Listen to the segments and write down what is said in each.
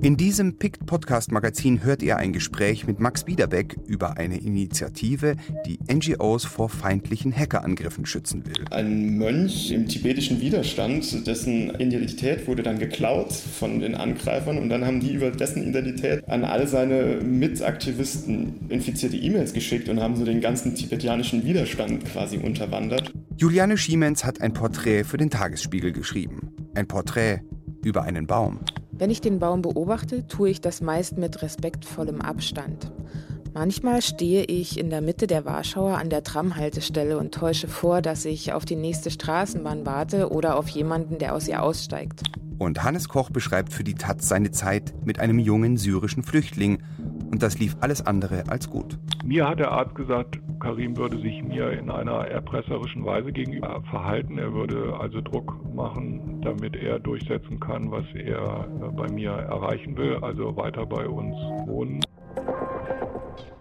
In diesem PICT Podcast Magazin hört ihr ein Gespräch mit Max Biederbeck über eine Initiative, die NGOs vor feindlichen Hackerangriffen schützen will. Ein Mönch im tibetischen Widerstand, dessen Identität wurde dann geklaut von den Angreifern und dann haben die über dessen Identität an all seine Mitaktivisten infizierte E-Mails geschickt und haben so den ganzen tibetianischen Widerstand quasi unterwandert. Juliane Schiemens hat ein Porträt für den Tagesspiegel geschrieben. Ein Porträt über einen Baum. Wenn ich den Baum beobachte, tue ich das meist mit respektvollem Abstand. Manchmal stehe ich in der Mitte der Warschauer an der Tramhaltestelle und täusche vor, dass ich auf die nächste Straßenbahn warte oder auf jemanden, der aus ihr aussteigt. Und Hannes Koch beschreibt für die Taz seine Zeit mit einem jungen syrischen Flüchtling. Und das lief alles andere als gut. Mir hat der Arzt gesagt, Karim würde sich mir in einer erpresserischen Weise gegenüber verhalten. Er würde also Druck machen, damit er durchsetzen kann, was er äh, bei mir erreichen will, also weiter bei uns wohnen.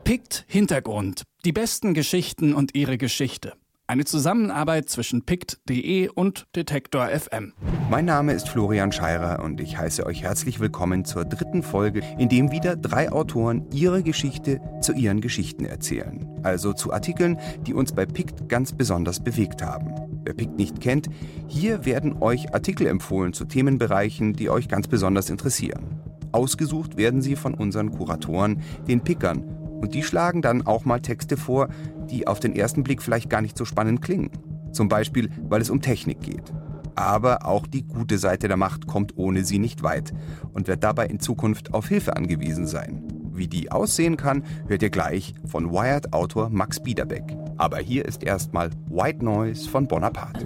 Pickt Hintergrund. Die besten Geschichten und ihre Geschichte. Eine Zusammenarbeit zwischen pict.de und Detektor FM. Mein Name ist Florian Scheirer und ich heiße euch herzlich willkommen zur dritten Folge, in dem wieder drei Autoren ihre Geschichte zu ihren Geschichten erzählen. Also zu Artikeln, die uns bei Pict ganz besonders bewegt haben. Wer Pict nicht kennt, hier werden euch Artikel empfohlen zu Themenbereichen, die euch ganz besonders interessieren. Ausgesucht werden sie von unseren Kuratoren, den Pickern, und die schlagen dann auch mal Texte vor, die auf den ersten Blick vielleicht gar nicht so spannend klingen. Zum Beispiel, weil es um Technik geht. Aber auch die gute Seite der Macht kommt ohne sie nicht weit und wird dabei in Zukunft auf Hilfe angewiesen sein. Wie die aussehen kann, hört ihr gleich von Wired-Autor Max Biederbeck. Aber hier ist erstmal White Noise von Bonaparte.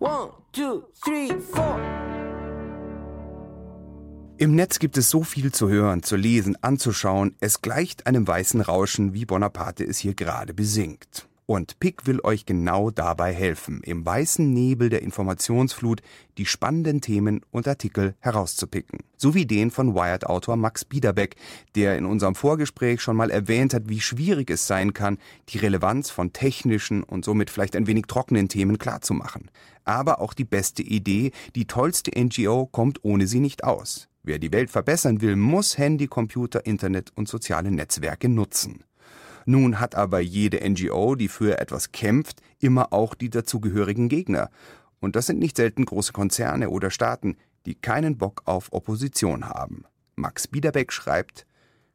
One, two, three, four. Im Netz gibt es so viel zu hören, zu lesen, anzuschauen. Es gleicht einem weißen Rauschen, wie Bonaparte es hier gerade besingt. Und Pick will euch genau dabei helfen, im weißen Nebel der Informationsflut die spannenden Themen und Artikel herauszupicken. So wie den von Wired-Autor Max Biederbeck, der in unserem Vorgespräch schon mal erwähnt hat, wie schwierig es sein kann, die Relevanz von technischen und somit vielleicht ein wenig trockenen Themen klarzumachen. Aber auch die beste Idee, die tollste NGO kommt ohne sie nicht aus. Wer die Welt verbessern will, muss Handy, Computer, Internet und soziale Netzwerke nutzen. Nun hat aber jede NGO, die für etwas kämpft, immer auch die dazugehörigen Gegner. Und das sind nicht selten große Konzerne oder Staaten, die keinen Bock auf Opposition haben. Max Biederbeck schreibt,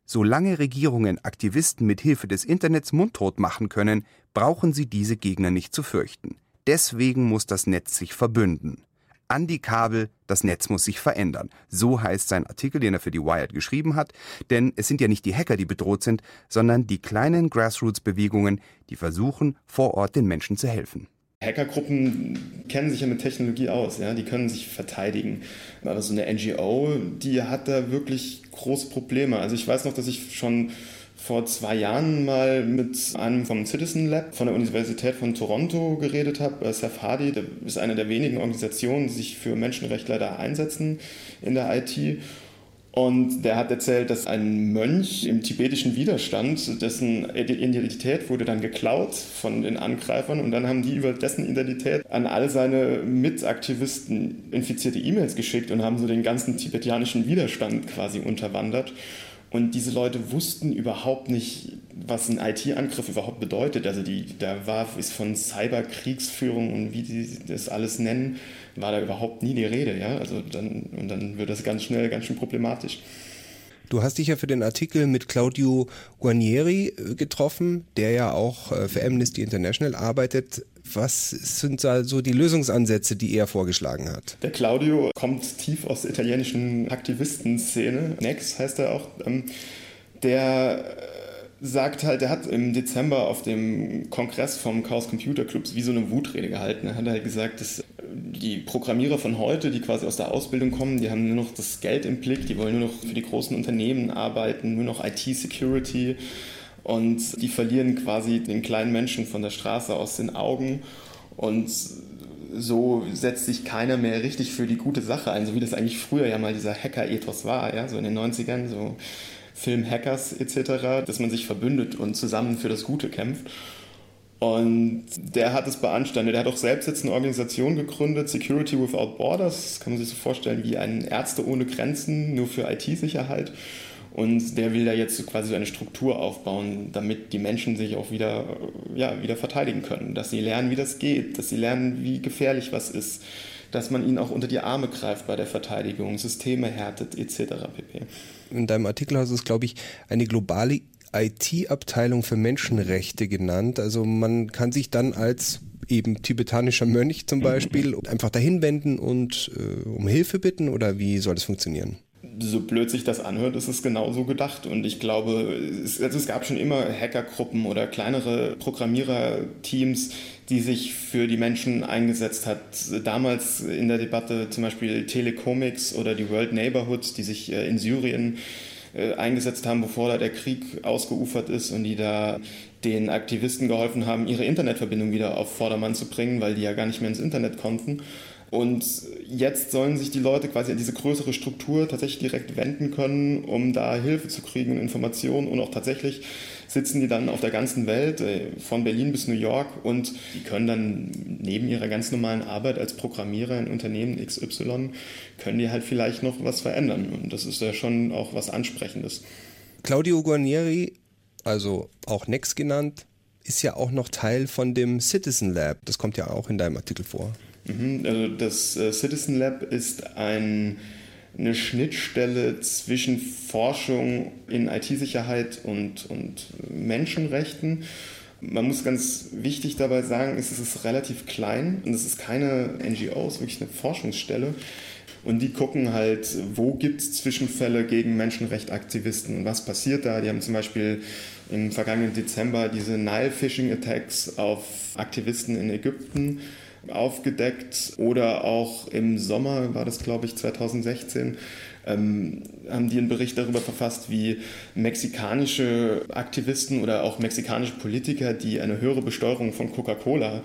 Solange Regierungen Aktivisten mit Hilfe des Internets mundtot machen können, brauchen sie diese Gegner nicht zu fürchten. Deswegen muss das Netz sich verbünden an die Kabel, das Netz muss sich verändern. So heißt sein Artikel, den er für die Wired geschrieben hat, denn es sind ja nicht die Hacker, die bedroht sind, sondern die kleinen Grassroots-Bewegungen, die versuchen, vor Ort den Menschen zu helfen. Hackergruppen kennen sich ja mit Technologie aus, ja, die können sich verteidigen. Aber so eine NGO, die hat da wirklich große Probleme. Also ich weiß noch, dass ich schon vor zwei Jahren mal mit einem vom Citizen Lab von der Universität von Toronto geredet habe. Äh, Seth Hardy, der ist eine der wenigen Organisationen, die sich für Menschenrechtler da einsetzen in der IT. Und der hat erzählt, dass ein Mönch im tibetischen Widerstand, dessen Identität wurde dann geklaut von den Angreifern und dann haben die über dessen Identität an all seine Mitaktivisten infizierte E-Mails geschickt und haben so den ganzen tibetianischen Widerstand quasi unterwandert. Und diese Leute wussten überhaupt nicht, was ein IT-Angriff überhaupt bedeutet. Also die, da war ist von Cyberkriegsführung und wie die das alles nennen, war da überhaupt nie die Rede. Ja? Also dann, und dann wird das ganz schnell ganz schön problematisch. Du hast dich ja für den Artikel mit Claudio Guarnieri äh, getroffen, der ja auch äh, für Amnesty International arbeitet. Was sind da so die Lösungsansätze, die er vorgeschlagen hat? Der Claudio kommt tief aus der italienischen Aktivistenszene. Nex heißt er auch. Ähm, der äh, sagt halt, er hat im Dezember auf dem Kongress vom Chaos Computer Clubs wie so eine Wutrede gehalten. Er hat halt gesagt, dass die Programmierer von heute, die quasi aus der Ausbildung kommen, die haben nur noch das Geld im Blick, die wollen nur noch für die großen Unternehmen arbeiten, nur noch IT-Security und die verlieren quasi den kleinen Menschen von der Straße aus den Augen und so setzt sich keiner mehr richtig für die gute Sache ein, so wie das eigentlich früher ja mal dieser Hacker-Ethos war, ja, so in den 90ern, so Film-Hackers etc., dass man sich verbündet und zusammen für das Gute kämpft. Und der hat es beanstandet. Er hat auch selbst jetzt eine Organisation gegründet, Security Without Borders. Das kann man sich so vorstellen wie ein Ärzte ohne Grenzen, nur für IT-Sicherheit. Und der will da jetzt quasi so eine Struktur aufbauen, damit die Menschen sich auch wieder, ja, wieder verteidigen können. Dass sie lernen, wie das geht, dass sie lernen, wie gefährlich was ist, dass man ihnen auch unter die Arme greift bei der Verteidigung, Systeme härtet etc. pp. In deinem Artikel hast du es, glaube ich, eine globale IT-Abteilung für Menschenrechte genannt. Also man kann sich dann als eben tibetanischer Mönch zum Beispiel einfach dahin wenden und äh, um Hilfe bitten oder wie soll das funktionieren? so blöd sich das anhört, ist es genauso gedacht. Und ich glaube, es, also es gab schon immer Hackergruppen oder kleinere Programmiererteams, die sich für die Menschen eingesetzt hat. Damals in der Debatte zum Beispiel Telecomics oder die World Neighborhood, die sich äh, in Syrien äh, eingesetzt haben, bevor da der Krieg ausgeufert ist und die da den Aktivisten geholfen haben, ihre Internetverbindung wieder auf Vordermann zu bringen, weil die ja gar nicht mehr ins Internet konnten. Und jetzt sollen sich die Leute quasi an diese größere Struktur tatsächlich direkt wenden können, um da Hilfe zu kriegen und Informationen. Und auch tatsächlich sitzen die dann auf der ganzen Welt, äh, von Berlin bis New York, und die können dann neben ihrer ganz normalen Arbeit als Programmierer in Unternehmen XY, können die halt vielleicht noch was verändern. Und das ist ja schon auch was Ansprechendes. Claudio Guarnieri, also auch Next genannt, ist ja auch noch Teil von dem Citizen Lab. Das kommt ja auch in deinem Artikel vor. Mhm, also das äh, Citizen Lab ist ein, eine Schnittstelle zwischen Forschung in IT-Sicherheit und, und Menschenrechten. Man muss ganz wichtig dabei sagen, es ist relativ klein und es ist keine NGO, es ist wirklich eine Forschungsstelle. Und die gucken halt, wo gibt es Zwischenfälle gegen Menschenrechtaktivisten und was passiert da. Die haben zum Beispiel im vergangenen Dezember diese Nile-Phishing-Attacks auf Aktivisten in Ägypten aufgedeckt oder auch im Sommer war das, glaube ich, 2016. Ähm, haben die einen Bericht darüber verfasst, wie mexikanische Aktivisten oder auch mexikanische Politiker, die eine höhere Besteuerung von Coca-Cola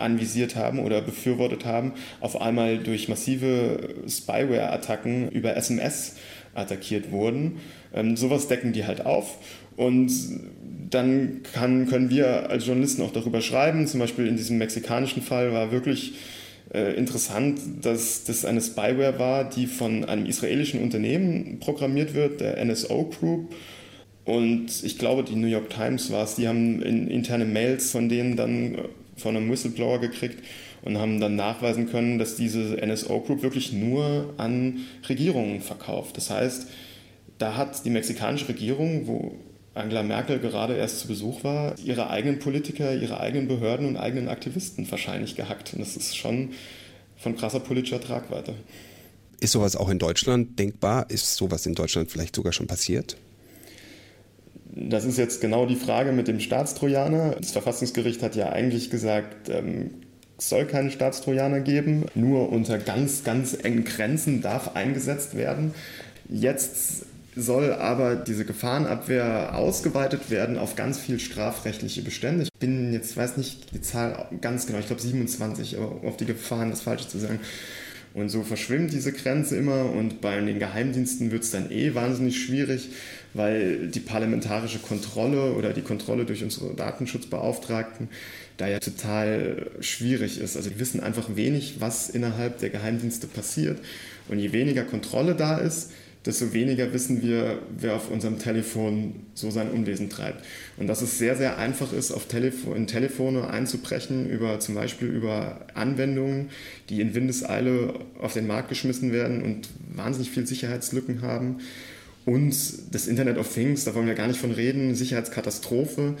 anvisiert haben oder befürwortet haben, auf einmal durch massive Spyware-Attacken über SMS attackiert wurden. Ähm, sowas decken die halt auf und dann kann, können wir als Journalisten auch darüber schreiben. Zum Beispiel in diesem mexikanischen Fall war wirklich äh, interessant, dass das eine Spyware war, die von einem israelischen Unternehmen programmiert wird, der NSO Group. Und ich glaube, die New York Times war es, die haben in, interne Mails von denen dann von einem Whistleblower gekriegt und haben dann nachweisen können, dass diese NSO Group wirklich nur an Regierungen verkauft. Das heißt, da hat die mexikanische Regierung, wo Angela Merkel gerade erst zu Besuch war, ihre eigenen Politiker, ihre eigenen Behörden und eigenen Aktivisten wahrscheinlich gehackt. Und das ist schon von krasser politischer Tragweite. Ist sowas auch in Deutschland denkbar? Ist sowas in Deutschland vielleicht sogar schon passiert? Das ist jetzt genau die Frage mit dem Staatstrojaner. Das Verfassungsgericht hat ja eigentlich gesagt, ähm, es soll keine Staatstrojaner geben, nur unter ganz, ganz engen Grenzen darf eingesetzt werden. Jetzt soll aber diese Gefahrenabwehr ausgeweitet werden auf ganz viel strafrechtliche Bestände. Ich bin jetzt, weiß nicht die Zahl ganz genau, ich glaube 27, aber auf die Gefahren, das Falsche zu sagen. Und so verschwimmt diese Grenze immer und bei den Geheimdiensten wird es dann eh wahnsinnig schwierig, weil die parlamentarische Kontrolle oder die Kontrolle durch unsere Datenschutzbeauftragten da ja total schwierig ist. Also die wissen einfach wenig, was innerhalb der Geheimdienste passiert. Und je weniger Kontrolle da ist, desto weniger wissen wir, wer auf unserem Telefon so sein Unwesen treibt. Und dass es sehr, sehr einfach ist, auf Telefo in Telefone einzubrechen, über, zum Beispiel über Anwendungen, die in Windeseile auf den Markt geschmissen werden und wahnsinnig viel Sicherheitslücken haben. Und das Internet of Things, da wollen wir gar nicht von reden, Sicherheitskatastrophe,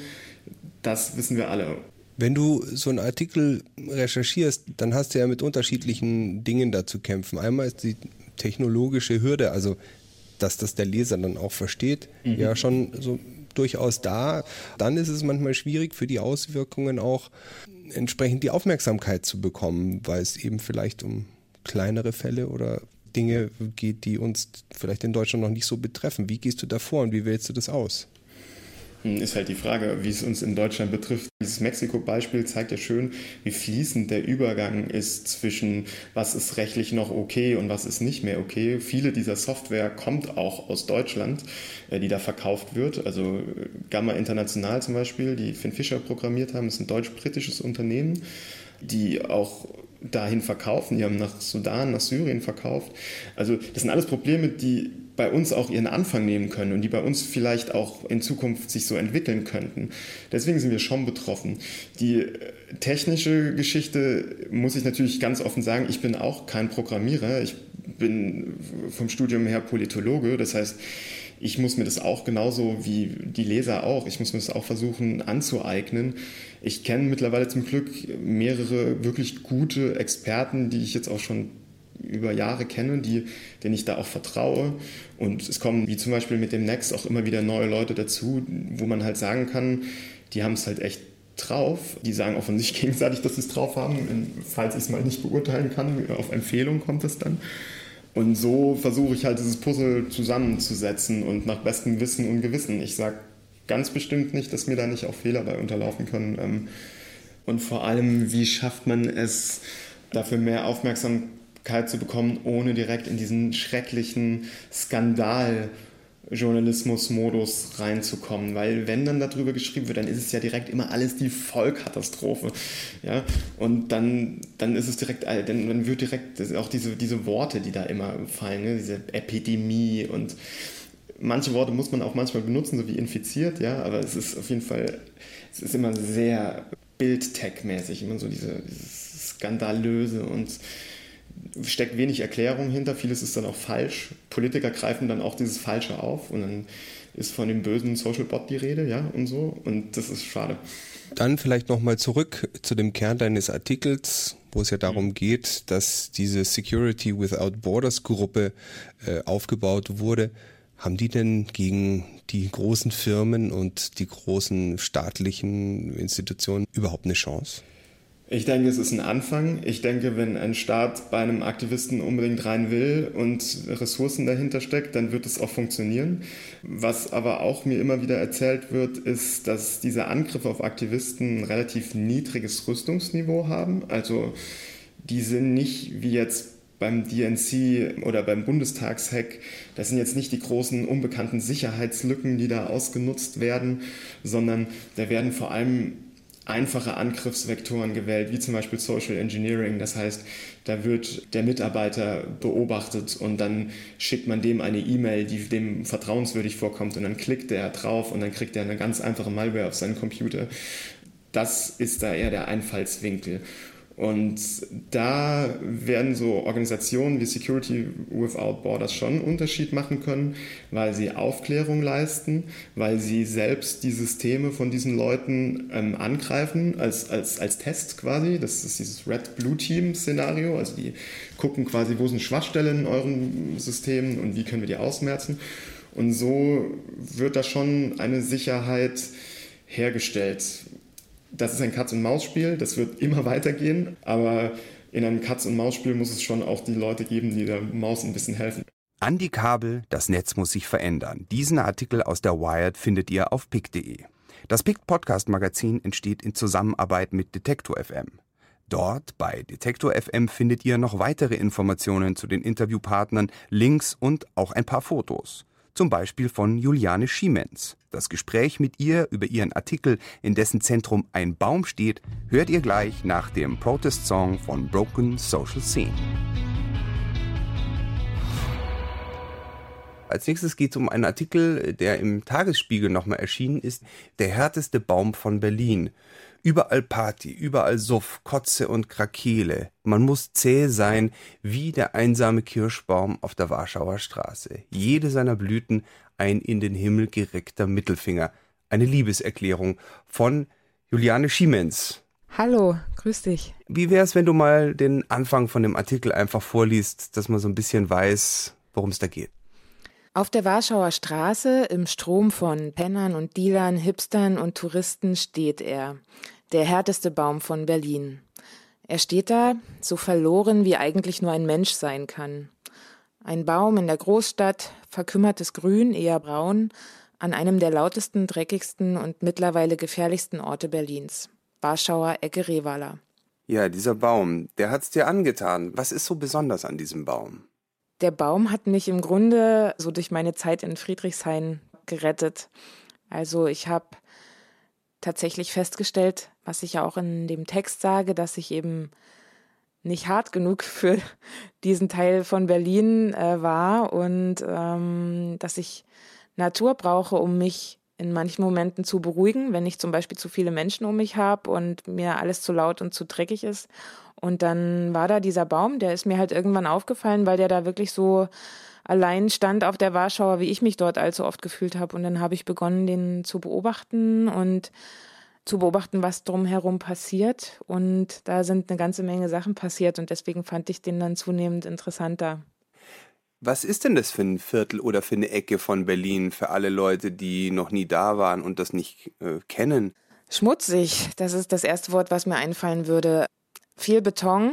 das wissen wir alle. Wenn du so einen Artikel recherchierst, dann hast du ja mit unterschiedlichen Dingen da zu kämpfen. Einmal ist die technologische Hürde, also dass das der Leser dann auch versteht, mhm. ja schon so durchaus da. Dann ist es manchmal schwierig für die Auswirkungen auch entsprechend die Aufmerksamkeit zu bekommen, weil es eben vielleicht um kleinere Fälle oder Dinge geht, die uns vielleicht in Deutschland noch nicht so betreffen. Wie gehst du da vor und wie wählst du das aus? Hm, ist halt die Frage, wie es uns in Deutschland betrifft. Dieses Mexiko-Beispiel zeigt ja schön, wie fließend der Übergang ist zwischen was ist rechtlich noch okay und was ist nicht mehr okay. Viele dieser Software kommt auch aus Deutschland, äh, die da verkauft wird. Also äh, Gamma International zum Beispiel, die Finn Fischer programmiert haben, ist ein deutsch-britisches Unternehmen, die auch dahin verkaufen. Die haben nach Sudan, nach Syrien verkauft. Also das sind alles Probleme, die bei uns auch ihren Anfang nehmen können und die bei uns vielleicht auch in Zukunft sich so entwickeln könnten. Deswegen sind wir schon betroffen. Die äh, technische Geschichte muss ich natürlich ganz offen sagen, ich bin auch kein Programmierer. Ich bin vom Studium her Politologe. Das heißt, ich muss mir das auch genauso wie die Leser auch, ich muss mir das auch versuchen anzueignen. Ich kenne mittlerweile zum Glück mehrere wirklich gute Experten, die ich jetzt auch schon über Jahre kenne, die, denen ich da auch vertraue. Und es kommen, wie zum Beispiel mit dem Next, auch immer wieder neue Leute dazu, wo man halt sagen kann, die haben es halt echt drauf. Die sagen auch von sich gegenseitig, dass sie es drauf haben. Falls ich es mal nicht beurteilen kann, auf Empfehlung kommt es dann. Und so versuche ich halt dieses Puzzle zusammenzusetzen und nach bestem Wissen und Gewissen. Ich sage ganz bestimmt nicht, dass mir da nicht auch Fehler bei unterlaufen können. Ähm, und vor allem, wie schafft man es, dafür mehr Aufmerksamkeit zu bekommen, ohne direkt in diesen schrecklichen Skandal Journalismus-Modus reinzukommen, weil wenn dann darüber geschrieben wird, dann ist es ja direkt immer alles die Vollkatastrophe, ja, und dann, dann ist es direkt, dann wird direkt auch diese, diese Worte, die da immer fallen, ne? diese Epidemie und manche Worte muss man auch manchmal benutzen, so wie infiziert, ja, aber es ist auf jeden Fall, es ist immer sehr Bild-Tech-mäßig, immer so diese, dieses Skandalöse und steckt wenig Erklärung hinter, vieles ist dann auch falsch. Politiker greifen dann auch dieses Falsche auf und dann ist von dem bösen Social Bot die Rede, ja, und so. Und das ist schade. Dann vielleicht nochmal zurück zu dem Kern deines Artikels, wo es ja darum mhm. geht, dass diese Security Without Borders Gruppe äh, aufgebaut wurde. Haben die denn gegen die großen Firmen und die großen staatlichen Institutionen überhaupt eine Chance? Ich denke, es ist ein Anfang. Ich denke, wenn ein Staat bei einem Aktivisten unbedingt rein will und Ressourcen dahinter steckt, dann wird es auch funktionieren. Was aber auch mir immer wieder erzählt wird, ist, dass diese Angriffe auf Aktivisten ein relativ niedriges Rüstungsniveau haben. Also die sind nicht wie jetzt beim DNC oder beim Bundestagshack, das sind jetzt nicht die großen unbekannten Sicherheitslücken, die da ausgenutzt werden, sondern da werden vor allem einfache Angriffsvektoren gewählt, wie zum Beispiel Social Engineering. Das heißt, da wird der Mitarbeiter beobachtet und dann schickt man dem eine E-Mail, die dem vertrauenswürdig vorkommt und dann klickt er drauf und dann kriegt er eine ganz einfache Malware auf seinen Computer. Das ist da eher der Einfallswinkel. Und da werden so Organisationen wie Security Without Borders schon einen Unterschied machen können, weil sie Aufklärung leisten, weil sie selbst die Systeme von diesen Leuten ähm, angreifen, als, als, als Test quasi. Das ist dieses Red-Blue-Team-Szenario. Also die gucken quasi, wo sind Schwachstellen in euren Systemen und wie können wir die ausmerzen. Und so wird da schon eine Sicherheit hergestellt das ist ein Katz-und-Maus-Spiel, das wird immer weitergehen, aber in einem Katz-und-Maus-Spiel muss es schon auch die Leute geben, die der Maus ein bisschen helfen. An die Kabel, das Netz muss sich verändern. Diesen Artikel aus der Wired findet ihr auf pick.de. Das Pick Podcast Magazin entsteht in Zusammenarbeit mit Detektor FM. Dort bei Detektor FM findet ihr noch weitere Informationen zu den Interviewpartnern, Links und auch ein paar Fotos zum Beispiel von Juliane Schiemens. Das Gespräch mit ihr über ihren Artikel, in dessen Zentrum ein Baum steht, hört ihr gleich nach dem Protest-Song von Broken Social Scene. Als nächstes geht es um einen Artikel, der im Tagesspiegel nochmal erschienen ist, Der härteste Baum von Berlin. Überall Party, überall Suff, Kotze und Krakele. Man muss zäh sein wie der einsame Kirschbaum auf der Warschauer Straße. Jede seiner Blüten ein in den Himmel gereckter Mittelfinger. Eine Liebeserklärung von Juliane Schiemens. Hallo, grüß dich. Wie wär's, wenn du mal den Anfang von dem Artikel einfach vorliest, dass man so ein bisschen weiß, worum es da geht? Auf der Warschauer Straße, im Strom von Pennern und Dealern, Hipstern und Touristen steht er, der härteste Baum von Berlin. Er steht da, so verloren, wie eigentlich nur ein Mensch sein kann. Ein Baum in der Großstadt, verkümmertes Grün, eher braun, an einem der lautesten, dreckigsten und mittlerweile gefährlichsten Orte Berlins, Warschauer Ecke Rewala. Ja, dieser Baum, der hat's dir angetan. Was ist so besonders an diesem Baum? Der Baum hat mich im Grunde so durch meine Zeit in Friedrichshain gerettet. Also ich habe tatsächlich festgestellt, was ich ja auch in dem Text sage, dass ich eben nicht hart genug für diesen Teil von Berlin äh, war und ähm, dass ich Natur brauche, um mich in manchen Momenten zu beruhigen, wenn ich zum Beispiel zu viele Menschen um mich habe und mir alles zu laut und zu dreckig ist. Und dann war da dieser Baum, der ist mir halt irgendwann aufgefallen, weil der da wirklich so allein stand auf der Warschauer, wie ich mich dort allzu oft gefühlt habe. Und dann habe ich begonnen, den zu beobachten und zu beobachten, was drumherum passiert. Und da sind eine ganze Menge Sachen passiert und deswegen fand ich den dann zunehmend interessanter. Was ist denn das für ein Viertel oder für eine Ecke von Berlin für alle Leute, die noch nie da waren und das nicht äh, kennen? Schmutzig, das ist das erste Wort, was mir einfallen würde. Viel Beton,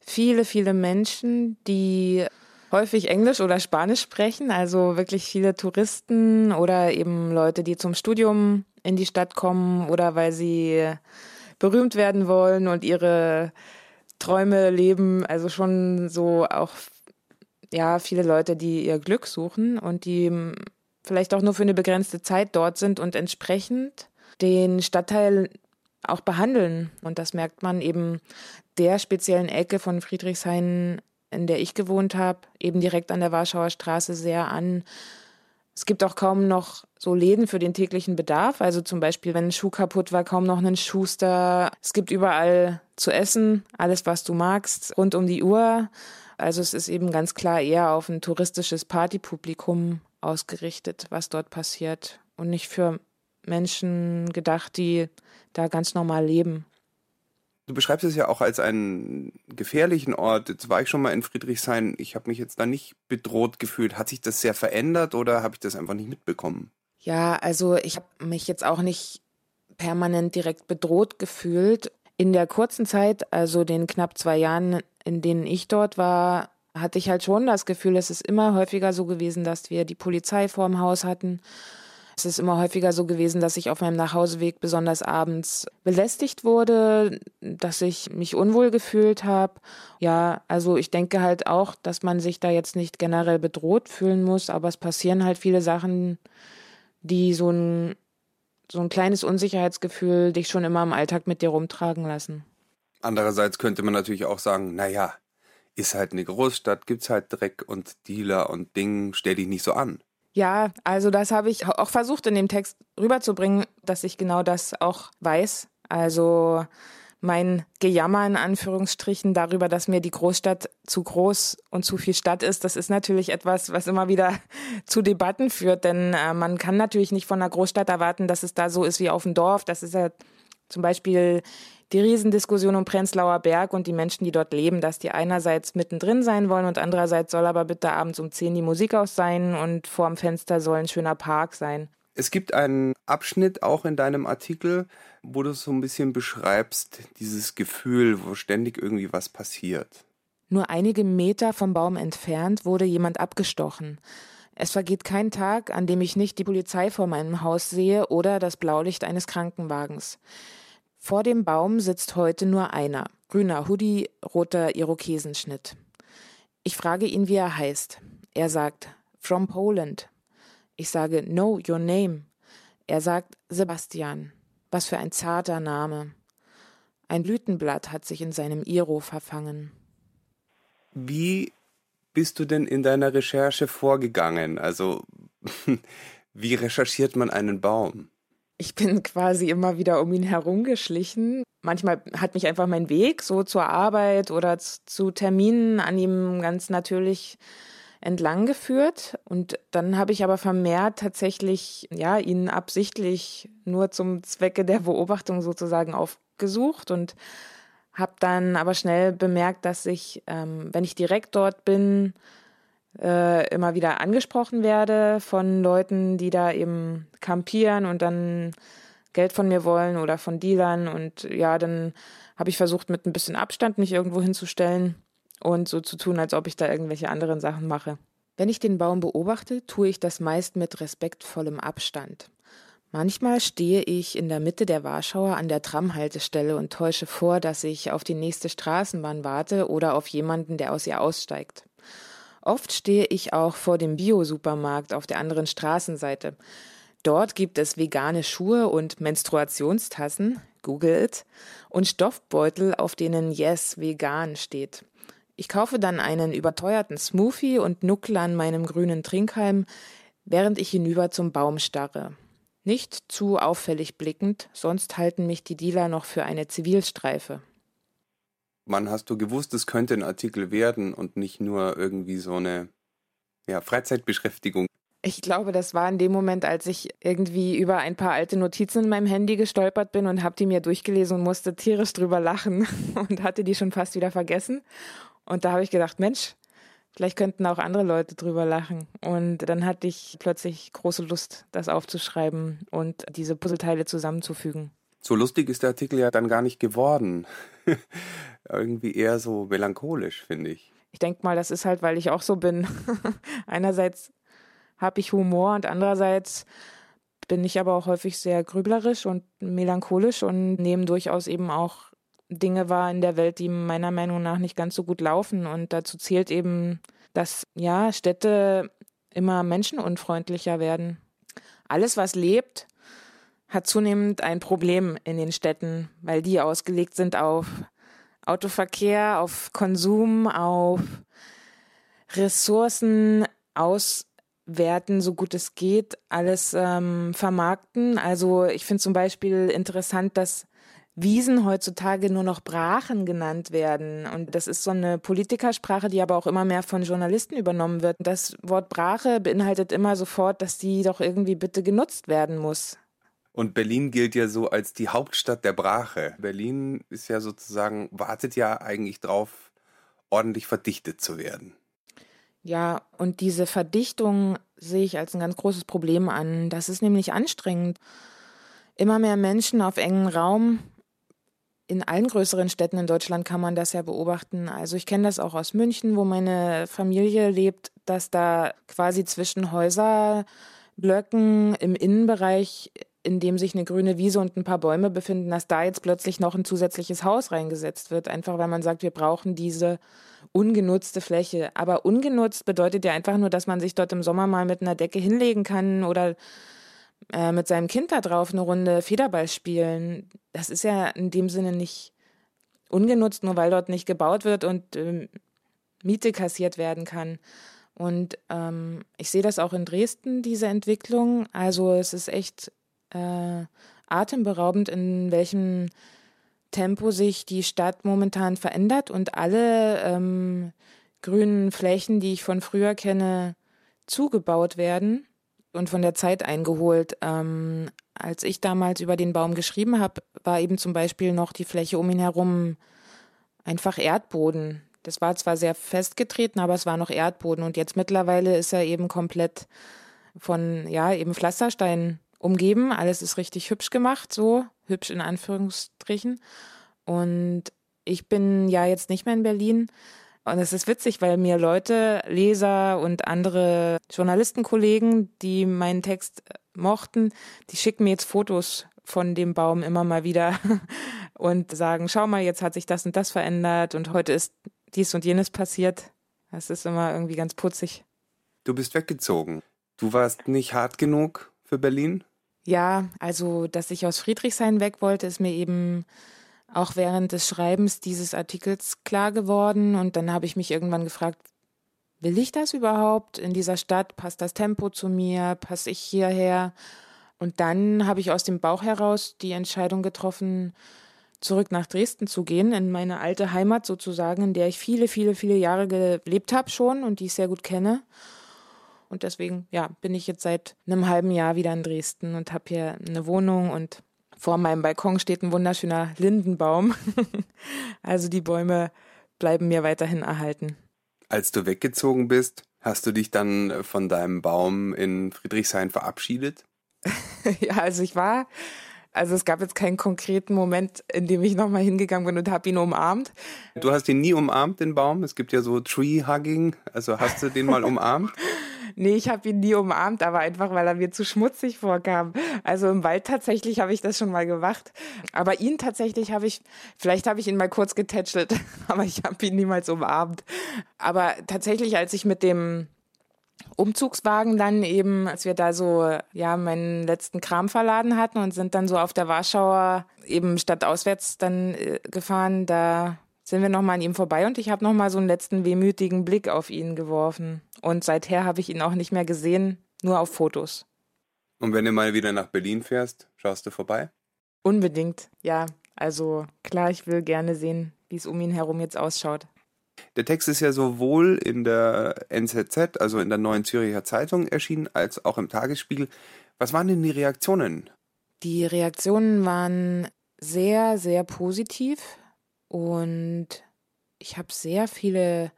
viele, viele Menschen, die häufig Englisch oder Spanisch sprechen, also wirklich viele Touristen oder eben Leute, die zum Studium in die Stadt kommen oder weil sie berühmt werden wollen und ihre Träume leben, also schon so auch ja, viele Leute, die ihr Glück suchen und die vielleicht auch nur für eine begrenzte Zeit dort sind und entsprechend den Stadtteil auch behandeln. Und das merkt man eben der speziellen Ecke von Friedrichshain, in der ich gewohnt habe, eben direkt an der Warschauer Straße sehr an. Es gibt auch kaum noch so Läden für den täglichen Bedarf. Also zum Beispiel, wenn ein Schuh kaputt war, kaum noch einen Schuster. Es gibt überall zu essen, alles, was du magst, rund um die Uhr. Also es ist eben ganz klar eher auf ein touristisches Partypublikum ausgerichtet, was dort passiert und nicht für Menschen gedacht, die da ganz normal leben. Du beschreibst es ja auch als einen gefährlichen Ort. Jetzt war ich schon mal in Friedrichshain. Ich habe mich jetzt da nicht bedroht gefühlt. Hat sich das sehr verändert oder habe ich das einfach nicht mitbekommen? Ja, also ich habe mich jetzt auch nicht permanent direkt bedroht gefühlt. In der kurzen Zeit, also den knapp zwei Jahren, in denen ich dort war, hatte ich halt schon das Gefühl, es ist immer häufiger so gewesen, dass wir die Polizei vorm Haus hatten. Es ist immer häufiger so gewesen, dass ich auf meinem Nachhauseweg besonders abends belästigt wurde, dass ich mich unwohl gefühlt habe. Ja, also ich denke halt auch, dass man sich da jetzt nicht generell bedroht fühlen muss, aber es passieren halt viele Sachen, die so ein, so ein kleines Unsicherheitsgefühl dich schon immer im Alltag mit dir rumtragen lassen. Andererseits könnte man natürlich auch sagen, naja, ist halt eine Großstadt, gibt's halt Dreck und Dealer und Ding, stell dich nicht so an. Ja, also das habe ich auch versucht in dem Text rüberzubringen, dass ich genau das auch weiß. Also mein Gejammer in Anführungsstrichen darüber, dass mir die Großstadt zu groß und zu viel Stadt ist, das ist natürlich etwas, was immer wieder zu Debatten führt, denn äh, man kann natürlich nicht von einer Großstadt erwarten, dass es da so ist wie auf dem Dorf. Das ist ja zum Beispiel die Riesendiskussion um Prenzlauer Berg und die Menschen, die dort leben, dass die einerseits mittendrin sein wollen und andererseits soll aber bitte abends um 10 die Musik aus sein und vorm Fenster soll ein schöner Park sein. Es gibt einen Abschnitt auch in deinem Artikel, wo du so ein bisschen beschreibst, dieses Gefühl, wo ständig irgendwie was passiert. Nur einige Meter vom Baum entfernt wurde jemand abgestochen. Es vergeht kein Tag, an dem ich nicht die Polizei vor meinem Haus sehe oder das Blaulicht eines Krankenwagens. Vor dem Baum sitzt heute nur einer. Grüner Hoodie, roter Irokesenschnitt. Ich frage ihn, wie er heißt. Er sagt, From Poland. Ich sage, Know your name. Er sagt, Sebastian. Was für ein zarter Name. Ein Blütenblatt hat sich in seinem Iro verfangen. Wie bist du denn in deiner Recherche vorgegangen? Also, wie recherchiert man einen Baum? Ich bin quasi immer wieder um ihn herumgeschlichen. Manchmal hat mich einfach mein Weg so zur Arbeit oder zu Terminen an ihm ganz natürlich entlang geführt. Und dann habe ich aber vermehrt tatsächlich, ja, ihn absichtlich nur zum Zwecke der Beobachtung sozusagen aufgesucht und habe dann aber schnell bemerkt, dass ich, ähm, wenn ich direkt dort bin, äh, immer wieder angesprochen werde von Leuten, die da eben kampieren und dann Geld von mir wollen oder von Dealern. Und ja, dann habe ich versucht, mit ein bisschen Abstand mich irgendwo hinzustellen und so zu tun, als ob ich da irgendwelche anderen Sachen mache. Wenn ich den Baum beobachte, tue ich das meist mit respektvollem Abstand. Manchmal stehe ich in der Mitte der Warschauer an der Tramhaltestelle und täusche vor, dass ich auf die nächste Straßenbahn warte oder auf jemanden, der aus ihr aussteigt. Oft stehe ich auch vor dem Bio-Supermarkt auf der anderen Straßenseite. Dort gibt es vegane Schuhe und Menstruationstassen, Google it, und Stoffbeutel, auf denen Yes vegan steht. Ich kaufe dann einen überteuerten Smoothie und nuckle an meinem grünen Trinkhalm, während ich hinüber zum Baum starre. Nicht zu auffällig blickend, sonst halten mich die Dealer noch für eine Zivilstreife. Wann hast du gewusst, es könnte ein Artikel werden und nicht nur irgendwie so eine ja, Freizeitbeschäftigung? Ich glaube, das war in dem Moment, als ich irgendwie über ein paar alte Notizen in meinem Handy gestolpert bin und habe die mir durchgelesen und musste tierisch drüber lachen und hatte die schon fast wieder vergessen. Und da habe ich gedacht, Mensch, vielleicht könnten auch andere Leute drüber lachen. Und dann hatte ich plötzlich große Lust, das aufzuschreiben und diese Puzzleteile zusammenzufügen. So lustig ist der Artikel ja dann gar nicht geworden. Irgendwie eher so melancholisch, finde ich. Ich denke mal, das ist halt, weil ich auch so bin. Einerseits habe ich Humor und andererseits bin ich aber auch häufig sehr grüblerisch und melancholisch und nehme durchaus eben auch Dinge wahr in der Welt, die meiner Meinung nach nicht ganz so gut laufen. Und dazu zählt eben, dass ja Städte immer menschenunfreundlicher werden. Alles, was lebt, hat zunehmend ein Problem in den Städten, weil die ausgelegt sind auf Autoverkehr, auf Konsum, auf Ressourcen auswerten, so gut es geht, alles ähm, vermarkten. Also ich finde zum Beispiel interessant, dass Wiesen heutzutage nur noch Brachen genannt werden. Und das ist so eine Politikersprache, die aber auch immer mehr von Journalisten übernommen wird. Das Wort Brache beinhaltet immer sofort, dass die doch irgendwie bitte genutzt werden muss. Und Berlin gilt ja so als die Hauptstadt der Brache. Berlin ist ja sozusagen, wartet ja eigentlich drauf, ordentlich verdichtet zu werden. Ja, und diese Verdichtung sehe ich als ein ganz großes Problem an. Das ist nämlich anstrengend. Immer mehr Menschen auf engen Raum. In allen größeren Städten in Deutschland kann man das ja beobachten. Also ich kenne das auch aus München, wo meine Familie lebt, dass da quasi zwischen Häuserblöcken im Innenbereich in dem sich eine grüne Wiese und ein paar Bäume befinden, dass da jetzt plötzlich noch ein zusätzliches Haus reingesetzt wird, einfach weil man sagt, wir brauchen diese ungenutzte Fläche. Aber ungenutzt bedeutet ja einfach nur, dass man sich dort im Sommer mal mit einer Decke hinlegen kann oder äh, mit seinem Kind da drauf eine Runde Federball spielen. Das ist ja in dem Sinne nicht ungenutzt, nur weil dort nicht gebaut wird und äh, Miete kassiert werden kann. Und ähm, ich sehe das auch in Dresden, diese Entwicklung. Also es ist echt äh, atemberaubend, in welchem Tempo sich die Stadt momentan verändert und alle ähm, grünen Flächen, die ich von früher kenne, zugebaut werden und von der Zeit eingeholt. Ähm, als ich damals über den Baum geschrieben habe, war eben zum Beispiel noch die Fläche um ihn herum einfach Erdboden. Das war zwar sehr festgetreten, aber es war noch Erdboden und jetzt mittlerweile ist er eben komplett von, ja, eben Pflasterstein umgeben. Alles ist richtig hübsch gemacht, so hübsch in Anführungsstrichen. Und ich bin ja jetzt nicht mehr in Berlin. Und es ist witzig, weil mir Leute, Leser und andere Journalistenkollegen, die meinen Text mochten, die schicken mir jetzt Fotos von dem Baum immer mal wieder und sagen, schau mal, jetzt hat sich das und das verändert und heute ist dies und jenes passiert. Das ist immer irgendwie ganz putzig. Du bist weggezogen. Du warst nicht hart genug für Berlin? Ja, also, dass ich aus Friedrichshain weg wollte, ist mir eben auch während des Schreibens dieses Artikels klar geworden. Und dann habe ich mich irgendwann gefragt, will ich das überhaupt in dieser Stadt? Passt das Tempo zu mir? Passe ich hierher? Und dann habe ich aus dem Bauch heraus die Entscheidung getroffen, zurück nach Dresden zu gehen, in meine alte Heimat sozusagen, in der ich viele, viele, viele Jahre gelebt habe schon und die ich sehr gut kenne. Und deswegen, ja, bin ich jetzt seit einem halben Jahr wieder in Dresden und habe hier eine Wohnung und vor meinem Balkon steht ein wunderschöner Lindenbaum. also die Bäume bleiben mir weiterhin erhalten. Als du weggezogen bist, hast du dich dann von deinem Baum in Friedrichshain verabschiedet? ja, also ich war Also es gab jetzt keinen konkreten Moment, in dem ich nochmal hingegangen bin und habe ihn umarmt. Du hast ihn nie umarmt, den Baum? Es gibt ja so Tree-Hugging. Also hast du den mal umarmt? Nee, ich habe ihn nie umarmt, aber einfach, weil er mir zu schmutzig vorkam. Also im Wald tatsächlich habe ich das schon mal gemacht. Aber ihn tatsächlich habe ich, vielleicht habe ich ihn mal kurz getätschelt, aber ich habe ihn niemals umarmt. Aber tatsächlich, als ich mit dem Umzugswagen dann eben, als wir da so, ja, meinen letzten Kram verladen hatten und sind dann so auf der Warschauer eben stadtauswärts dann äh, gefahren, da sind wir nochmal an ihm vorbei und ich habe nochmal so einen letzten wehmütigen Blick auf ihn geworfen. Und seither habe ich ihn auch nicht mehr gesehen, nur auf Fotos. Und wenn du mal wieder nach Berlin fährst, schaust du vorbei? Unbedingt, ja. Also klar, ich will gerne sehen, wie es um ihn herum jetzt ausschaut. Der Text ist ja sowohl in der NZZ, also in der Neuen Züricher Zeitung erschienen, als auch im Tagesspiegel. Was waren denn die Reaktionen? Die Reaktionen waren sehr, sehr positiv und ich habe sehr viele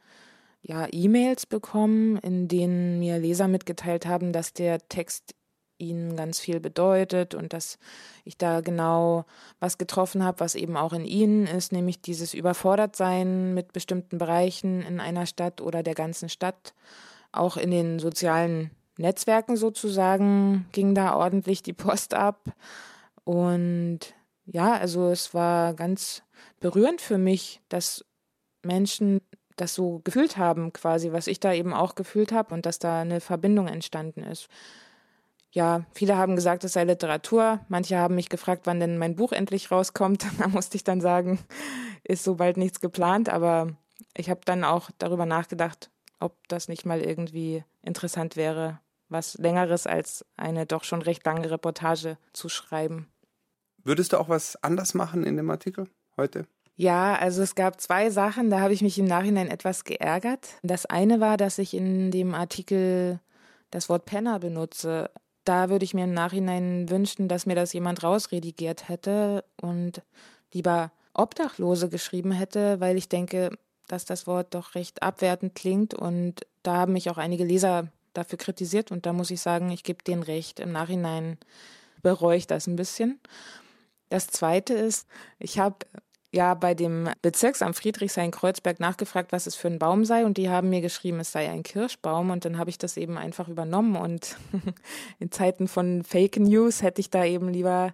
ja, E-Mails bekommen, in denen mir Leser mitgeteilt haben, dass der Text ihnen ganz viel bedeutet und dass ich da genau was getroffen habe, was eben auch in ihnen ist, nämlich dieses Überfordertsein mit bestimmten Bereichen in einer Stadt oder der ganzen Stadt. Auch in den sozialen Netzwerken sozusagen ging da ordentlich die Post ab. Und ja, also es war ganz berührend für mich, dass Menschen das so gefühlt haben, quasi, was ich da eben auch gefühlt habe und dass da eine Verbindung entstanden ist. Ja, viele haben gesagt, es sei Literatur. Manche haben mich gefragt, wann denn mein Buch endlich rauskommt. Da musste ich dann sagen, ist so bald nichts geplant. Aber ich habe dann auch darüber nachgedacht, ob das nicht mal irgendwie interessant wäre, was längeres als eine doch schon recht lange Reportage zu schreiben. Würdest du auch was anders machen in dem Artikel heute? Ja, also es gab zwei Sachen, da habe ich mich im Nachhinein etwas geärgert. Das eine war, dass ich in dem Artikel das Wort Penner benutze da würde ich mir im Nachhinein wünschen, dass mir das jemand rausredigiert hätte und lieber Obdachlose geschrieben hätte, weil ich denke, dass das Wort doch recht abwertend klingt und da haben mich auch einige Leser dafür kritisiert und da muss ich sagen, ich gebe denen recht. Im Nachhinein bereue ich das ein bisschen. Das zweite ist, ich habe ja bei dem Bezirksamt Friedrichshain-Kreuzberg nachgefragt, was es für ein Baum sei. Und die haben mir geschrieben, es sei ein Kirschbaum. Und dann habe ich das eben einfach übernommen. Und in Zeiten von Fake News hätte ich da eben lieber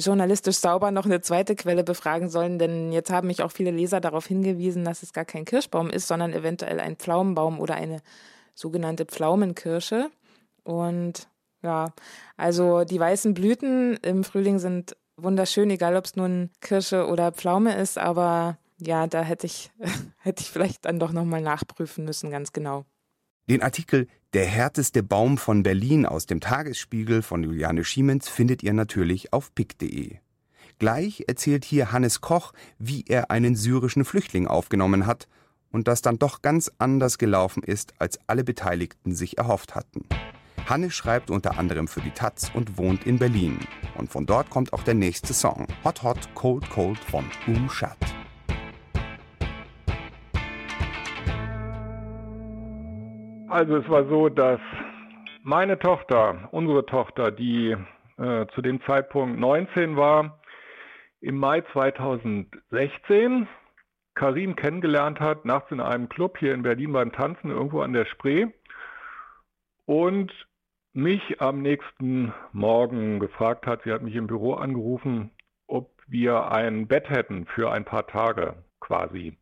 journalistisch sauber noch eine zweite Quelle befragen sollen, denn jetzt haben mich auch viele Leser darauf hingewiesen, dass es gar kein Kirschbaum ist, sondern eventuell ein Pflaumenbaum oder eine sogenannte Pflaumenkirsche. Und ja, also die weißen Blüten im Frühling sind wunderschön, egal ob es nun Kirsche oder Pflaume ist, aber ja, da hätte ich, hätte ich vielleicht dann doch nochmal nachprüfen müssen, ganz genau. Den Artikel Der härteste Baum von Berlin aus dem Tagesspiegel von Juliane Schiemens findet ihr natürlich auf pick.de. Gleich erzählt hier Hannes Koch, wie er einen syrischen Flüchtling aufgenommen hat und das dann doch ganz anders gelaufen ist, als alle Beteiligten sich erhofft hatten. Hanne schreibt unter anderem für die Taz und wohnt in Berlin. Und von dort kommt auch der nächste Song, Hot Hot Cold Cold von Umschat. Also es war so, dass meine Tochter, unsere Tochter, die äh, zu dem Zeitpunkt 19 war, im Mai 2016 Karim kennengelernt hat, nachts in einem Club hier in Berlin beim Tanzen, irgendwo an der Spree. Und mich am nächsten Morgen gefragt hat, sie hat mich im Büro angerufen, ob wir ein Bett hätten für ein paar Tage quasi.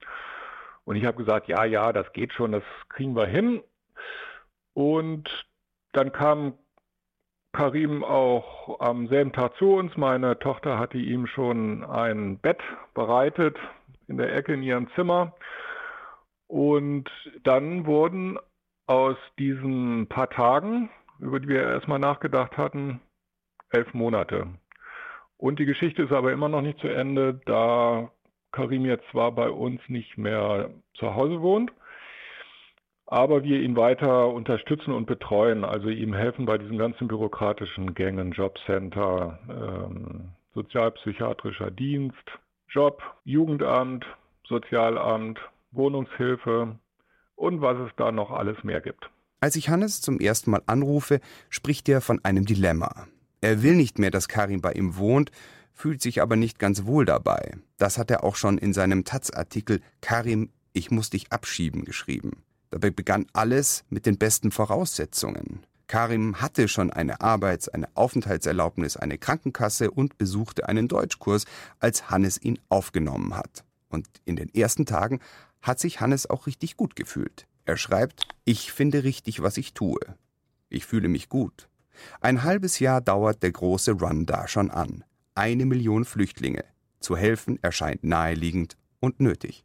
Und ich habe gesagt, ja, ja, das geht schon, das kriegen wir hin. Und dann kam Karim auch am selben Tag zu uns. Meine Tochter hatte ihm schon ein Bett bereitet in der Ecke in ihrem Zimmer. Und dann wurden aus diesen paar Tagen über die wir erstmal nachgedacht hatten, elf Monate. Und die Geschichte ist aber immer noch nicht zu Ende, da Karim jetzt zwar bei uns nicht mehr zu Hause wohnt, aber wir ihn weiter unterstützen und betreuen, also ihm helfen bei diesen ganzen bürokratischen Gängen, Jobcenter, ähm, sozialpsychiatrischer Dienst, Job, Jugendamt, Sozialamt, Wohnungshilfe und was es da noch alles mehr gibt. Als ich Hannes zum ersten Mal anrufe, spricht er von einem Dilemma. Er will nicht mehr, dass Karim bei ihm wohnt, fühlt sich aber nicht ganz wohl dabei. Das hat er auch schon in seinem Taz-Artikel Karim, ich muss dich abschieben geschrieben. Dabei begann alles mit den besten Voraussetzungen. Karim hatte schon eine Arbeits-, eine Aufenthaltserlaubnis, eine Krankenkasse und besuchte einen Deutschkurs, als Hannes ihn aufgenommen hat. Und in den ersten Tagen hat sich Hannes auch richtig gut gefühlt. Er schreibt, ich finde richtig, was ich tue. Ich fühle mich gut. Ein halbes Jahr dauert der große Run da schon an. Eine Million Flüchtlinge. Zu helfen erscheint naheliegend und nötig.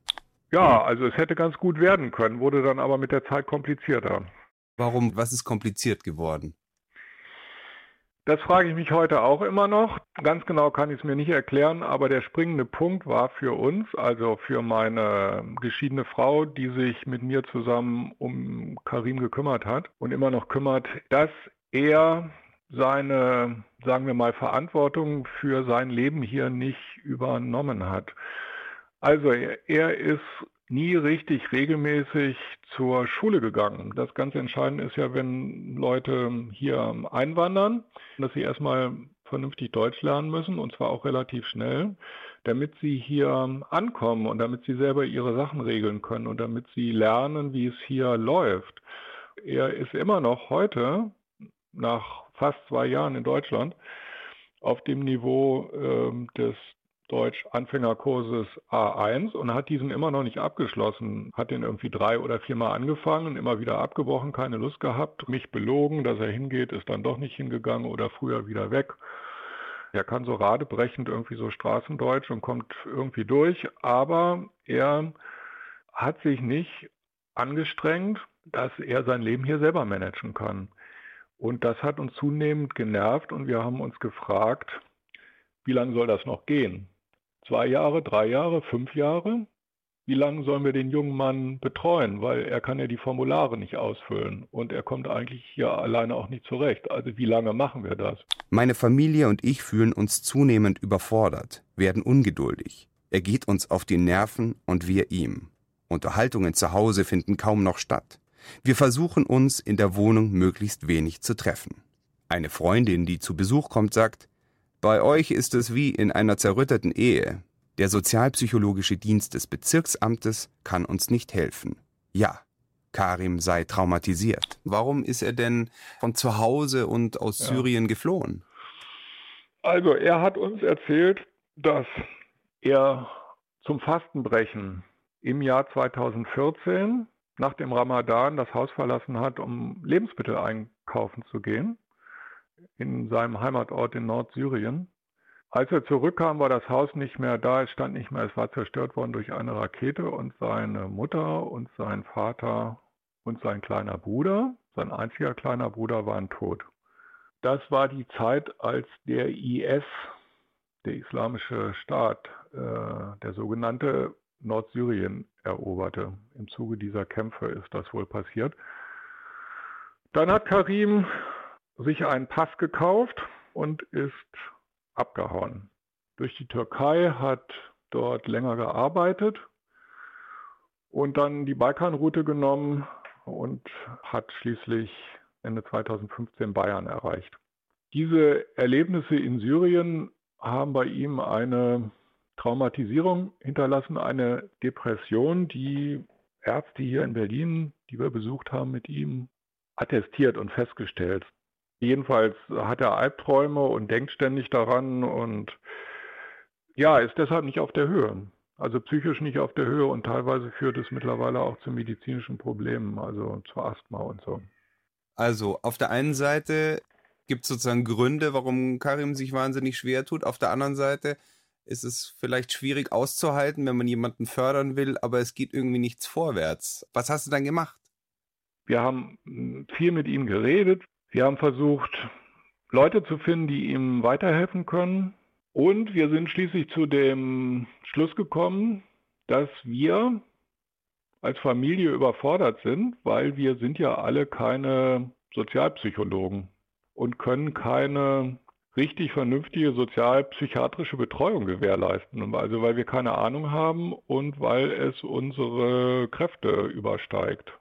Ja, also es hätte ganz gut werden können, wurde dann aber mit der Zeit komplizierter. Warum, was ist kompliziert geworden? Das frage ich mich heute auch immer noch. Ganz genau kann ich es mir nicht erklären, aber der springende Punkt war für uns, also für meine geschiedene Frau, die sich mit mir zusammen um Karim gekümmert hat und immer noch kümmert, dass er seine, sagen wir mal, Verantwortung für sein Leben hier nicht übernommen hat. Also er, er ist nie richtig regelmäßig zur Schule gegangen. Das ganz Entscheidende ist ja, wenn Leute hier einwandern, dass sie erstmal vernünftig Deutsch lernen müssen und zwar auch relativ schnell, damit sie hier ankommen und damit sie selber ihre Sachen regeln können und damit sie lernen, wie es hier läuft. Er ist immer noch heute, nach fast zwei Jahren in Deutschland, auf dem Niveau äh, des Deutsch-Anfängerkurses A1 und hat diesen immer noch nicht abgeschlossen. Hat den irgendwie drei oder viermal angefangen, immer wieder abgebrochen, keine Lust gehabt, mich belogen, dass er hingeht, ist dann doch nicht hingegangen oder früher wieder weg. Er kann so radebrechend irgendwie so Straßendeutsch und kommt irgendwie durch, aber er hat sich nicht angestrengt, dass er sein Leben hier selber managen kann. Und das hat uns zunehmend genervt und wir haben uns gefragt, wie lange soll das noch gehen? Zwei Jahre, drei Jahre, fünf Jahre? Wie lange sollen wir den jungen Mann betreuen? Weil er kann ja die Formulare nicht ausfüllen und er kommt eigentlich hier alleine auch nicht zurecht. Also wie lange machen wir das? Meine Familie und ich fühlen uns zunehmend überfordert, werden ungeduldig. Er geht uns auf die Nerven und wir ihm. Unterhaltungen zu Hause finden kaum noch statt. Wir versuchen uns in der Wohnung möglichst wenig zu treffen. Eine Freundin, die zu Besuch kommt, sagt, bei euch ist es wie in einer zerrütteten Ehe. Der sozialpsychologische Dienst des Bezirksamtes kann uns nicht helfen. Ja, Karim sei traumatisiert. Warum ist er denn von zu Hause und aus ja. Syrien geflohen? Also er hat uns erzählt, dass er zum Fastenbrechen im Jahr 2014 nach dem Ramadan das Haus verlassen hat, um Lebensmittel einkaufen zu gehen in seinem Heimatort in Nordsyrien. Als er zurückkam, war das Haus nicht mehr da, es stand nicht mehr, es war zerstört worden durch eine Rakete und seine Mutter und sein Vater und sein kleiner Bruder, sein einziger kleiner Bruder, waren tot. Das war die Zeit, als der IS, der Islamische Staat, äh, der sogenannte Nordsyrien eroberte. Im Zuge dieser Kämpfe ist das wohl passiert. Dann hat Karim sich einen Pass gekauft und ist abgehauen. Durch die Türkei hat dort länger gearbeitet und dann die Balkanroute genommen und hat schließlich Ende 2015 Bayern erreicht. Diese Erlebnisse in Syrien haben bei ihm eine Traumatisierung hinterlassen, eine Depression, die Ärzte hier in Berlin, die wir besucht haben mit ihm, attestiert und festgestellt. Jedenfalls hat er Albträume und denkt ständig daran und ja, ist deshalb nicht auf der Höhe. Also psychisch nicht auf der Höhe und teilweise führt es mittlerweile auch zu medizinischen Problemen, also zu Asthma und so. Also auf der einen Seite gibt es sozusagen Gründe, warum Karim sich wahnsinnig schwer tut. Auf der anderen Seite ist es vielleicht schwierig auszuhalten, wenn man jemanden fördern will, aber es geht irgendwie nichts vorwärts. Was hast du dann gemacht? Wir haben viel mit ihm geredet. Wir haben versucht, Leute zu finden, die ihm weiterhelfen können. Und wir sind schließlich zu dem Schluss gekommen, dass wir als Familie überfordert sind, weil wir sind ja alle keine Sozialpsychologen und können keine richtig vernünftige sozialpsychiatrische Betreuung gewährleisten. Also weil wir keine Ahnung haben und weil es unsere Kräfte übersteigt.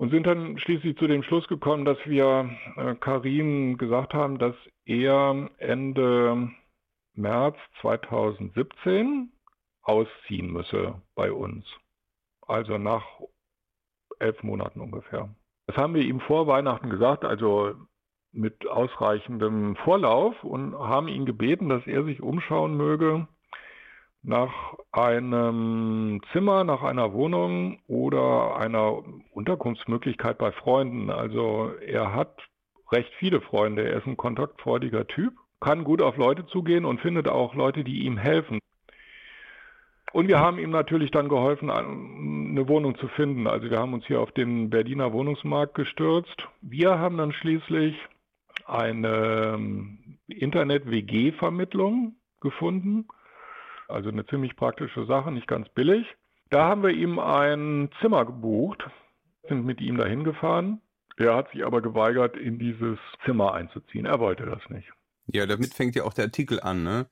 Und sind dann schließlich zu dem Schluss gekommen, dass wir äh, Karim gesagt haben, dass er Ende März 2017 ausziehen müsse bei uns. Also nach elf Monaten ungefähr. Das haben wir ihm vor Weihnachten gesagt, also mit ausreichendem Vorlauf und haben ihn gebeten, dass er sich umschauen möge nach einem Zimmer, nach einer Wohnung oder einer Unterkunftsmöglichkeit bei Freunden. Also er hat recht viele Freunde. Er ist ein kontaktfreudiger Typ, kann gut auf Leute zugehen und findet auch Leute, die ihm helfen. Und wir haben ihm natürlich dann geholfen, eine Wohnung zu finden. Also wir haben uns hier auf den Berliner Wohnungsmarkt gestürzt. Wir haben dann schließlich eine ähm, Internet-WG-Vermittlung gefunden. Also eine ziemlich praktische Sache, nicht ganz billig. Da haben wir ihm ein Zimmer gebucht, sind mit ihm dahin gefahren. Er hat sich aber geweigert, in dieses Zimmer einzuziehen. Er wollte das nicht. Ja, damit fängt ja auch der Artikel an, ne?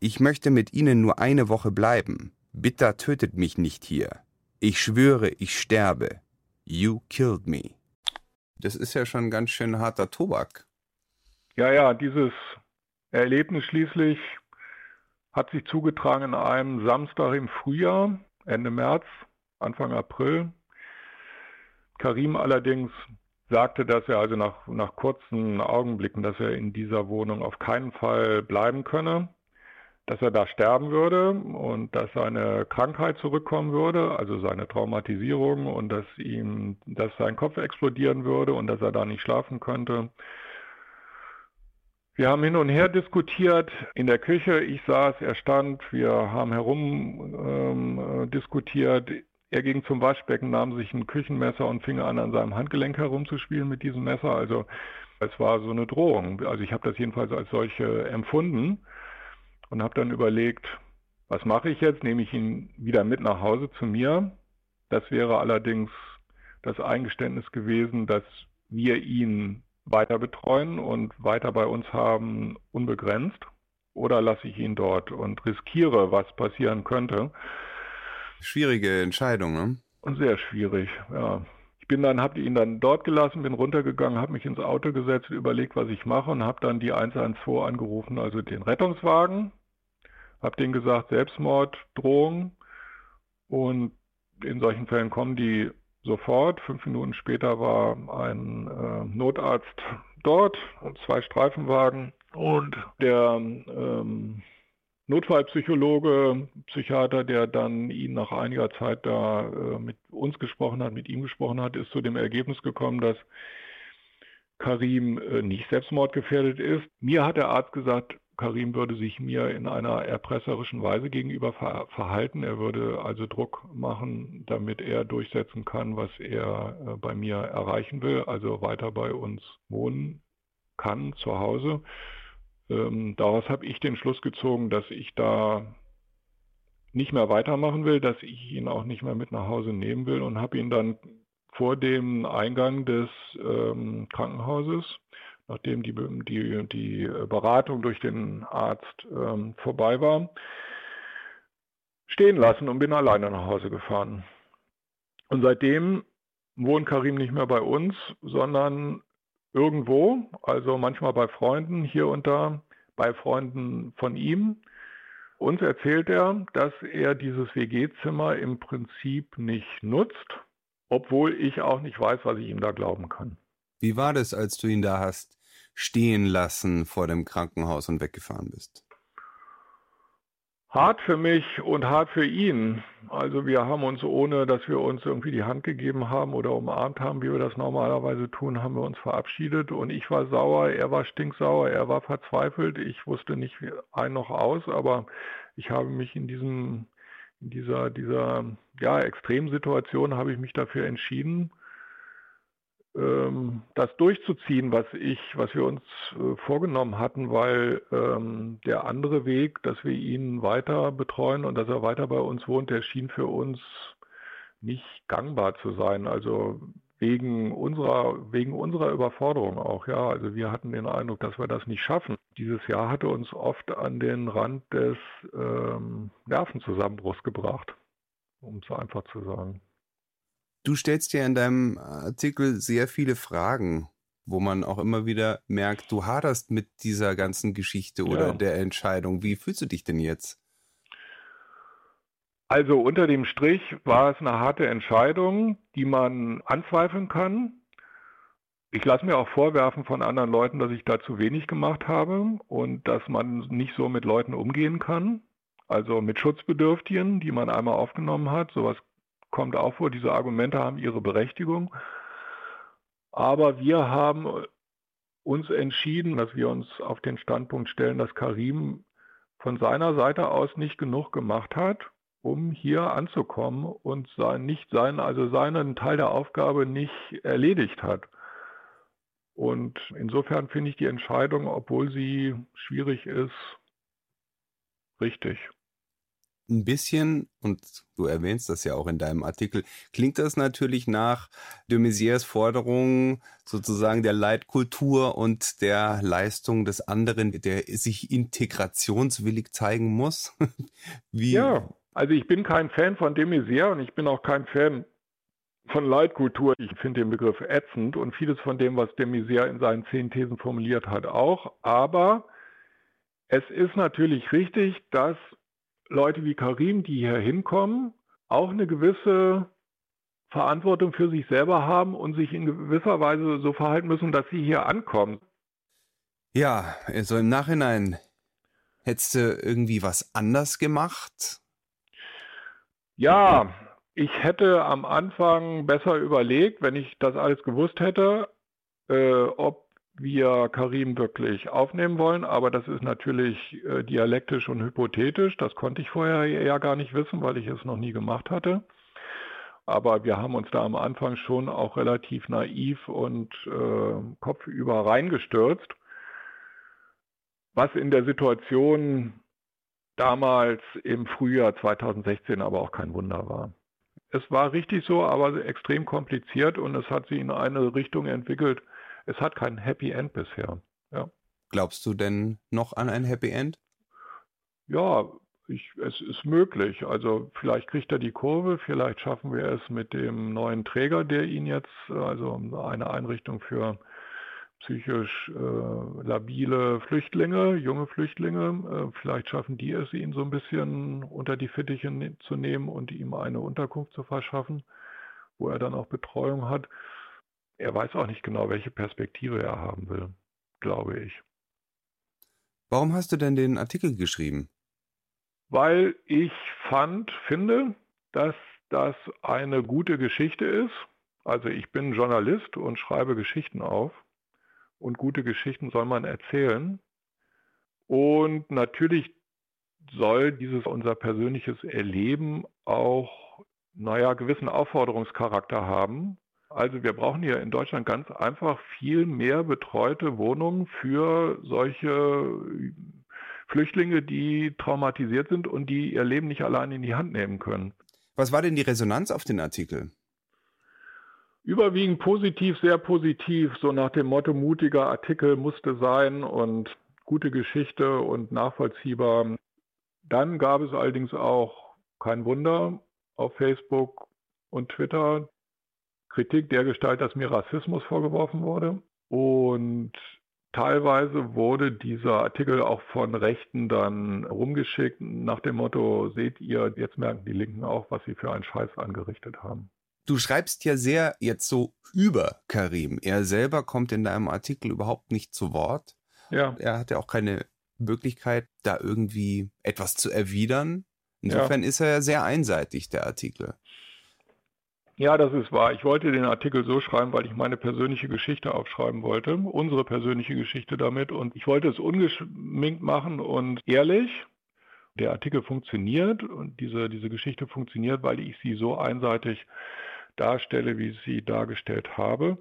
Ich möchte mit Ihnen nur eine Woche bleiben. Bitter tötet mich nicht hier. Ich schwöre, ich sterbe. You killed me. Das ist ja schon ganz schön harter Tobak. Ja, ja, dieses Erlebnis schließlich hat sich zugetragen in einem Samstag im Frühjahr, Ende März, Anfang April. Karim allerdings sagte, dass er also nach, nach kurzen Augenblicken, dass er in dieser Wohnung auf keinen Fall bleiben könne dass er da sterben würde und dass seine Krankheit zurückkommen würde, also seine Traumatisierung und dass ihm, dass sein Kopf explodieren würde und dass er da nicht schlafen könnte. Wir haben hin und her diskutiert in der Küche. Ich saß, er stand. Wir haben herum ähm, diskutiert. Er ging zum Waschbecken, nahm sich ein Küchenmesser und fing an, an seinem Handgelenk herumzuspielen mit diesem Messer. Also es war so eine Drohung. Also ich habe das jedenfalls als solche empfunden und habe dann überlegt, was mache ich jetzt? Nehme ich ihn wieder mit nach Hause zu mir? Das wäre allerdings das Eingeständnis gewesen, dass wir ihn weiter betreuen und weiter bei uns haben, unbegrenzt. Oder lasse ich ihn dort und riskiere, was passieren könnte? Schwierige Entscheidung, ne? Und sehr schwierig, ja. Ich bin dann, habe ihn dann dort gelassen, bin runtergegangen, habe mich ins Auto gesetzt, überlegt, was ich mache und habe dann die 112 angerufen, also den Rettungswagen, habe denen gesagt, Selbstmord, Drohung. Und in solchen Fällen kommen die sofort. Fünf Minuten später war ein äh, Notarzt dort und zwei Streifenwagen. Und der ähm, Notfallpsychologe, Psychiater, der dann ihn nach einiger Zeit da äh, mit uns gesprochen hat, mit ihm gesprochen hat, ist zu dem Ergebnis gekommen, dass Karim äh, nicht selbstmordgefährdet ist. Mir hat der Arzt gesagt, Karim würde sich mir in einer erpresserischen Weise gegenüber ver verhalten. Er würde also Druck machen, damit er durchsetzen kann, was er äh, bei mir erreichen will, also weiter bei uns wohnen kann zu Hause. Ähm, daraus habe ich den Schluss gezogen, dass ich da nicht mehr weitermachen will, dass ich ihn auch nicht mehr mit nach Hause nehmen will und habe ihn dann vor dem Eingang des ähm, Krankenhauses nachdem die, die, die Beratung durch den Arzt ähm, vorbei war, stehen lassen und bin alleine nach Hause gefahren. Und seitdem wohnt Karim nicht mehr bei uns, sondern irgendwo, also manchmal bei Freunden hier und da, bei Freunden von ihm. Uns erzählt er, dass er dieses WG-Zimmer im Prinzip nicht nutzt, obwohl ich auch nicht weiß, was ich ihm da glauben kann. Wie war das, als du ihn da hast stehen lassen vor dem Krankenhaus und weggefahren bist? Hart für mich und hart für ihn. Also wir haben uns, ohne dass wir uns irgendwie die Hand gegeben haben oder umarmt haben, wie wir das normalerweise tun, haben wir uns verabschiedet und ich war sauer, er war stinksauer, er war verzweifelt. Ich wusste nicht ein noch aus, aber ich habe mich in diesem, in dieser, dieser ja, Extremsituation habe ich mich dafür entschieden, ähm, das durchzuziehen, was ich, was wir uns äh, vorgenommen hatten, weil ähm, der andere Weg, dass wir ihn weiter betreuen und dass er weiter bei uns wohnt, der schien für uns nicht gangbar zu sein. Also wegen unserer, wegen unserer Überforderung auch, ja. Also wir hatten den Eindruck, dass wir das nicht schaffen. Dieses Jahr hatte uns oft an den Rand des ähm, Nervenzusammenbruchs gebracht, um es einfach zu sagen. Du stellst ja in deinem Artikel sehr viele Fragen, wo man auch immer wieder merkt, du haderst mit dieser ganzen Geschichte oder ja. der Entscheidung. Wie fühlst du dich denn jetzt? Also unter dem Strich war es eine harte Entscheidung, die man anzweifeln kann. Ich lasse mir auch vorwerfen von anderen Leuten, dass ich da zu wenig gemacht habe und dass man nicht so mit Leuten umgehen kann. Also mit Schutzbedürftigen, die man einmal aufgenommen hat. Sowas kommt auch vor. Diese Argumente haben ihre Berechtigung. Aber wir haben uns entschieden, dass wir uns auf den Standpunkt stellen, dass Karim von seiner Seite aus nicht genug gemacht hat, um hier anzukommen und sein, nicht sein, also seinen Teil der Aufgabe nicht erledigt hat. Und insofern finde ich die Entscheidung, obwohl sie schwierig ist, richtig ein bisschen, und du erwähnst das ja auch in deinem Artikel, klingt das natürlich nach de Maizières Forderung sozusagen der Leitkultur und der Leistung des anderen, der sich integrationswillig zeigen muss. Wie? Ja, also ich bin kein Fan von de Maizière und ich bin auch kein Fan von Leitkultur. Ich finde den Begriff ätzend und vieles von dem, was de Maizière in seinen zehn Thesen formuliert hat, auch. Aber es ist natürlich richtig, dass Leute wie Karim, die hier hinkommen, auch eine gewisse Verantwortung für sich selber haben und sich in gewisser Weise so verhalten müssen, dass sie hier ankommen. Ja, also im Nachhinein hättest du irgendwie was anders gemacht? Ja, ich hätte am Anfang besser überlegt, wenn ich das alles gewusst hätte, äh, ob wir Karim wirklich aufnehmen wollen, aber das ist natürlich äh, dialektisch und hypothetisch. Das konnte ich vorher ja gar nicht wissen, weil ich es noch nie gemacht hatte. Aber wir haben uns da am Anfang schon auch relativ naiv und äh, kopfüber reingestürzt, was in der Situation damals im Frühjahr 2016 aber auch kein Wunder war. Es war richtig so, aber extrem kompliziert und es hat sich in eine Richtung entwickelt, es hat kein Happy End bisher. Ja. Glaubst du denn noch an ein Happy End? Ja, ich, es ist möglich. Also vielleicht kriegt er die Kurve, vielleicht schaffen wir es mit dem neuen Träger, der ihn jetzt, also eine Einrichtung für psychisch äh, labile Flüchtlinge, junge Flüchtlinge, äh, vielleicht schaffen die es, ihn so ein bisschen unter die Fittiche ne zu nehmen und ihm eine Unterkunft zu verschaffen, wo er dann auch Betreuung hat er weiß auch nicht genau, welche Perspektive er haben will, glaube ich. Warum hast du denn den Artikel geschrieben? Weil ich fand, finde, dass das eine gute Geschichte ist. Also ich bin Journalist und schreibe Geschichten auf. Und gute Geschichten soll man erzählen. Und natürlich soll dieses unser persönliches Erleben auch, naja, gewissen Aufforderungscharakter haben. Also wir brauchen hier in Deutschland ganz einfach viel mehr betreute Wohnungen für solche Flüchtlinge, die traumatisiert sind und die ihr Leben nicht allein in die Hand nehmen können. Was war denn die Resonanz auf den Artikel? Überwiegend positiv, sehr positiv, so nach dem Motto mutiger Artikel musste sein und gute Geschichte und nachvollziehbar. Dann gab es allerdings auch kein Wunder auf Facebook und Twitter Kritik der Gestalt, dass mir Rassismus vorgeworfen wurde. Und teilweise wurde dieser Artikel auch von Rechten dann rumgeschickt nach dem Motto, seht ihr, jetzt merken die Linken auch, was sie für einen Scheiß angerichtet haben. Du schreibst ja sehr jetzt so über Karim. Er selber kommt in deinem Artikel überhaupt nicht zu Wort. Ja. Er hat ja auch keine Möglichkeit, da irgendwie etwas zu erwidern. Insofern ja. ist er ja sehr einseitig, der Artikel. Ja, das ist wahr. Ich wollte den Artikel so schreiben, weil ich meine persönliche Geschichte aufschreiben wollte, unsere persönliche Geschichte damit. Und ich wollte es ungeschminkt machen und ehrlich. Der Artikel funktioniert und diese, diese Geschichte funktioniert, weil ich sie so einseitig darstelle, wie ich sie dargestellt habe.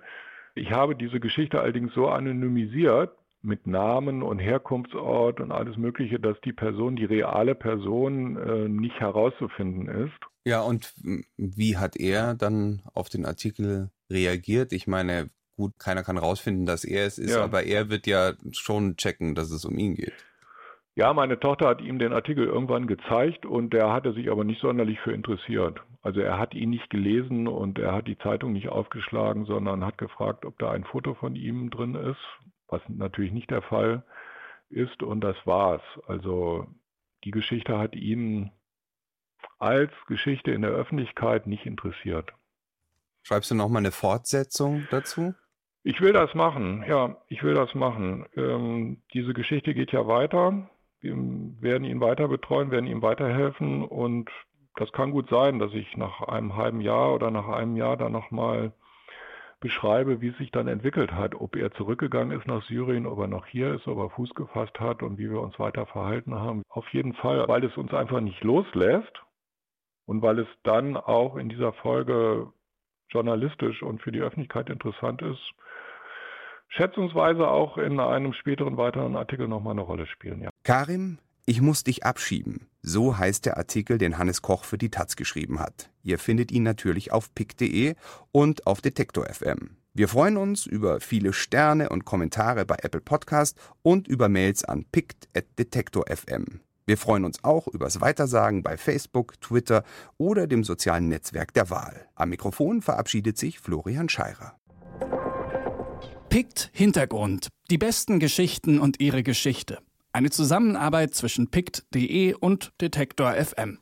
Ich habe diese Geschichte allerdings so anonymisiert, mit Namen und Herkunftsort und alles Mögliche, dass die Person, die reale Person, äh, nicht herauszufinden ist. Ja, und wie hat er dann auf den Artikel reagiert? Ich meine, gut, keiner kann rausfinden, dass er es ist, ja. aber er wird ja schon checken, dass es um ihn geht. Ja, meine Tochter hat ihm den Artikel irgendwann gezeigt und der hatte sich aber nicht sonderlich für interessiert. Also er hat ihn nicht gelesen und er hat die Zeitung nicht aufgeschlagen, sondern hat gefragt, ob da ein Foto von ihm drin ist, was natürlich nicht der Fall ist und das war's. Also die Geschichte hat ihn als Geschichte in der Öffentlichkeit nicht interessiert. Schreibst du nochmal eine Fortsetzung dazu? Ich will das machen, ja, ich will das machen. Ähm, diese Geschichte geht ja weiter. Wir werden ihn weiter betreuen, werden ihm weiterhelfen und das kann gut sein, dass ich nach einem halben Jahr oder nach einem Jahr dann nochmal beschreibe, wie es sich dann entwickelt hat, ob er zurückgegangen ist nach Syrien, ob er noch hier ist, ob er Fuß gefasst hat und wie wir uns weiter verhalten haben. Auf jeden Fall, weil es uns einfach nicht loslässt und weil es dann auch in dieser Folge journalistisch und für die Öffentlichkeit interessant ist, schätzungsweise auch in einem späteren weiteren Artikel nochmal eine Rolle spielen. Ja. Karim, ich muss dich abschieben. So heißt der Artikel, den Hannes Koch für die Taz geschrieben hat. Ihr findet ihn natürlich auf pick.de und auf Detektor FM. Wir freuen uns über viele Sterne und Kommentare bei Apple Podcast und über Mails an pict.detektor.fm. Wir freuen uns auch übers Weitersagen bei Facebook, Twitter oder dem sozialen Netzwerk der Wahl. Am Mikrofon verabschiedet sich Florian Scheirer. Pict Hintergrund. Die besten Geschichten und ihre Geschichte. Eine Zusammenarbeit zwischen pict.de und Detektor FM.